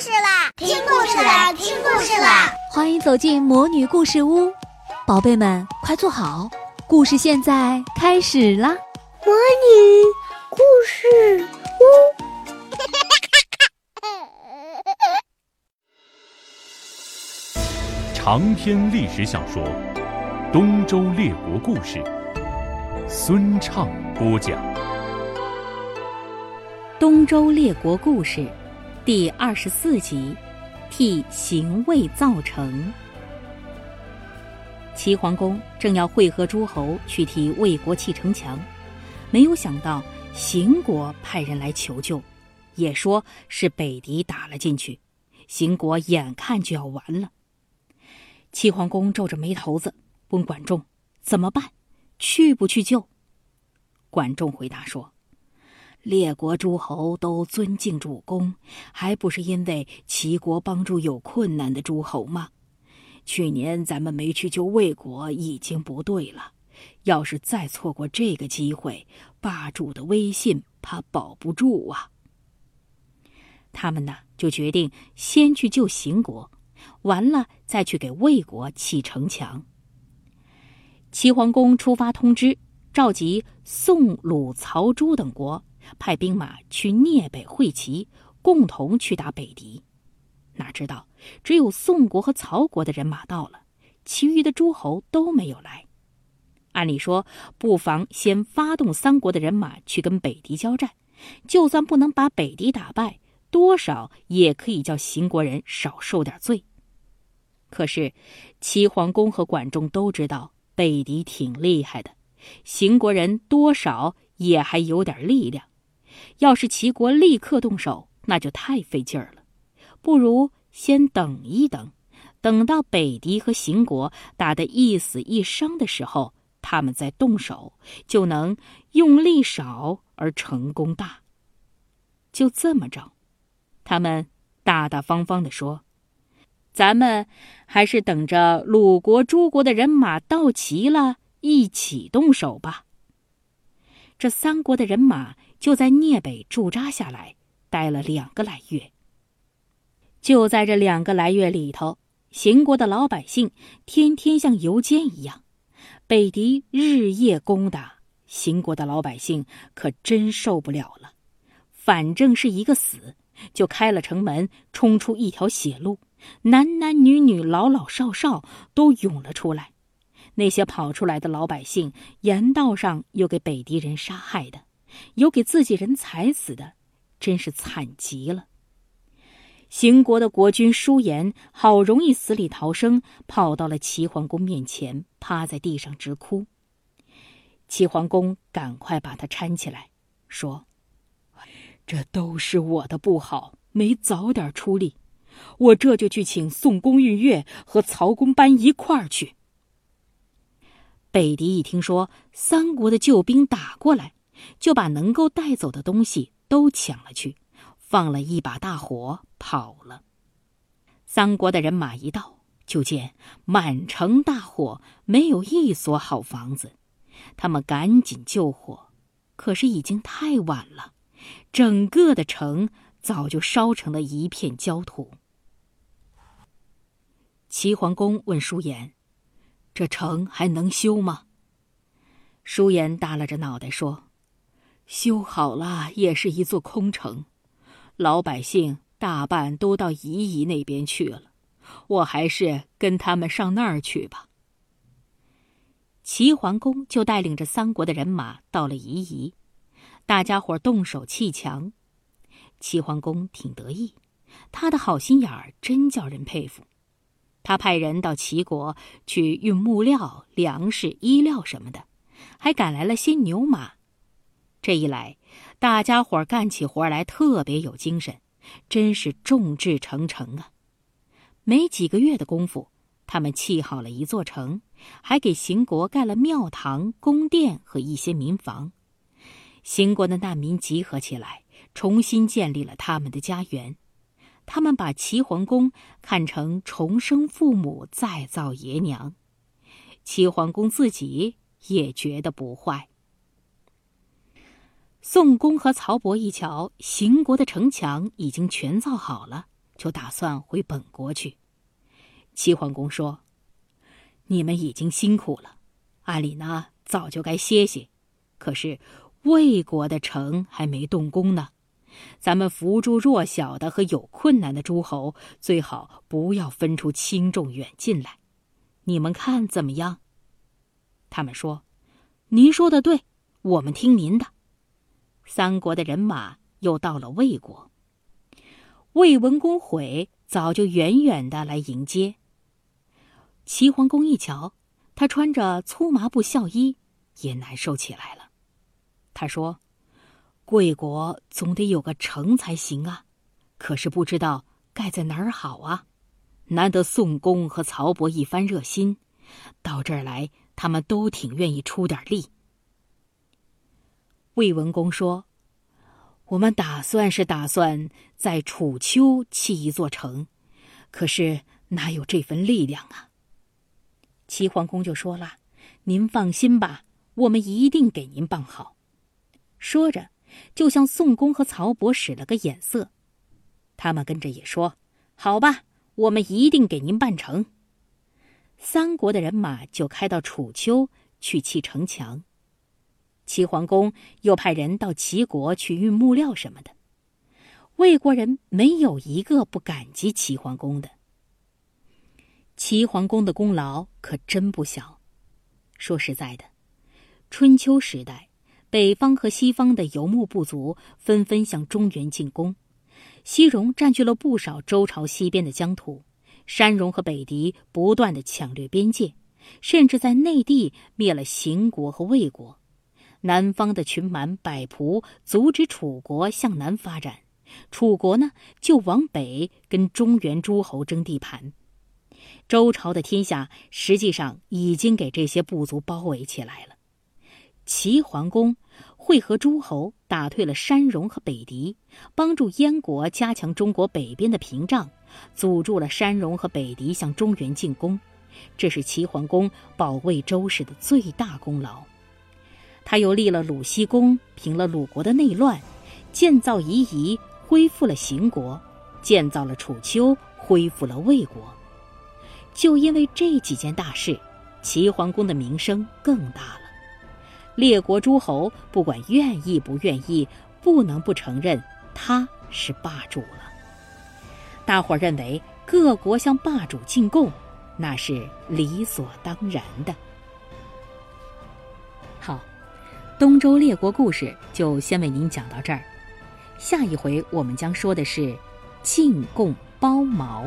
事啦！听故事啦！听故事啦！欢迎走进魔女故事屋，宝贝们快坐好，故事现在开始啦！魔女故事屋，长篇历史小说《东周列国故事》，孙畅播讲。《东周列国故事》第二十四集：替邢魏造城。齐桓公正要会合诸侯去替魏国砌城墙，没有想到邢国派人来求救，也说是北狄打了进去，邢国眼看就要完了。齐桓公皱着眉头子问管仲：“怎么办？去不去救？”管仲回答说。列国诸侯都尊敬主公，还不是因为齐国帮助有困难的诸侯吗？去年咱们没去救魏国已经不对了，要是再错过这个机会，霸主的威信怕保不住啊。他们呢，就决定先去救邢国，完了再去给魏国砌城墙。齐桓公出发通知，召集宋、鲁、曹、朱等国。派兵马去聂北会齐，共同去打北狄。哪知道只有宋国和曹国的人马到了，其余的诸侯都没有来。按理说，不妨先发动三国的人马去跟北狄交战，就算不能把北狄打败，多少也可以叫秦国人少受点罪。可是，齐桓公和管仲都知道北狄挺厉害的，秦国人多少也还有点力量。要是齐国立刻动手，那就太费劲儿了。不如先等一等，等到北狄和邢国打得一死一伤的时候，他们再动手，就能用力少而成功大。就这么着，他们大大方方地说：“咱们还是等着鲁国、诸国的人马到齐了，一起动手吧。”这三国的人马。就在聂北驻扎下来，待了两个来月。就在这两个来月里头，秦国的老百姓天天像游街一样，北狄日夜攻打，秦国的老百姓可真受不了了。反正是一个死，就开了城门，冲出一条血路，男男女女、老老少少都涌了出来。那些跑出来的老百姓，沿道上又给北狄人杀害的。有给自己人踩死的，真是惨极了。邢国的国君舒颜好容易死里逃生，跑到了齐桓公面前，趴在地上直哭。齐桓公赶快把他搀起来，说：“这都是我的不好，没早点出力。我这就去请宋公玉月和曹公班一块儿去。”北狄一听说三国的救兵打过来。就把能够带走的东西都抢了去，放了一把大火跑了。三国的人马一到，就见满城大火，没有一所好房子。他们赶紧救火，可是已经太晚了，整个的城早就烧成了一片焦土。齐桓公问舒言：“这城还能修吗？”舒颜耷拉着脑袋说。修好了也是一座空城，老百姓大半都到夷夷那边去了，我还是跟他们上那儿去吧。齐桓公就带领着三国的人马到了夷夷，大家伙动手砌墙。齐桓公挺得意，他的好心眼儿真叫人佩服。他派人到齐国去运木料、粮食、衣料什么的，还赶来了些牛马。这一来，大家伙干起活来特别有精神，真是众志成城啊！没几个月的功夫，他们砌好了一座城，还给邢国盖了庙堂、宫殿和一些民房。邢国的难民集合起来，重新建立了他们的家园。他们把齐桓公看成重生父母、再造爷娘。齐桓公自己也觉得不坏。宋公和曹伯一瞧，邢国的城墙已经全造好了，就打算回本国去。齐桓公说：“你们已经辛苦了，按理呢早就该歇歇，可是魏国的城还没动工呢。咱们扶助弱小的和有困难的诸侯，最好不要分出轻重远近来。你们看怎么样？”他们说：“您说的对，我们听您的。”三国的人马又到了魏国。魏文公悔早就远远的来迎接。齐桓公一瞧，他穿着粗麻布孝衣，也难受起来了。他说：“贵国总得有个城才行啊，可是不知道盖在哪儿好啊。难得宋公和曹伯一番热心，到这儿来，他们都挺愿意出点力。”魏文公说：“我们打算是打算在楚丘砌一座城，可是哪有这份力量啊？”齐桓公就说了：“您放心吧，我们一定给您办好。”说着，就向宋公和曹伯使了个眼色，他们跟着也说：“好吧，我们一定给您办成。”三国的人马就开到楚丘去砌城墙。齐桓公又派人到齐国去运木料什么的，魏国人没有一个不感激齐桓公的。齐桓公的功劳可真不小。说实在的，春秋时代，北方和西方的游牧部族纷纷向中原进攻，西戎占据了不少周朝西边的疆土，山戎和北狄不断的抢掠边界，甚至在内地灭了秦国和魏国。南方的群蛮百仆阻止楚国向南发展，楚国呢就往北跟中原诸侯争地盘。周朝的天下实际上已经给这些部族包围起来了。齐桓公会合诸侯，打退了山戎和北狄，帮助燕国加强中国北边的屏障，阻住了山戎和北狄向中原进攻。这是齐桓公保卫周氏的最大功劳。他又立了鲁僖公，平了鲁国的内乱，建造夷夷，恢复了邢国，建造了楚丘，恢复了魏国。就因为这几件大事，齐桓公的名声更大了。列国诸侯不管愿意不愿意，不能不承认他是霸主了。大伙儿认为各国向霸主进贡，那是理所当然的。好，东周列国故事就先为您讲到这儿。下一回我们将说的是进贡包茅。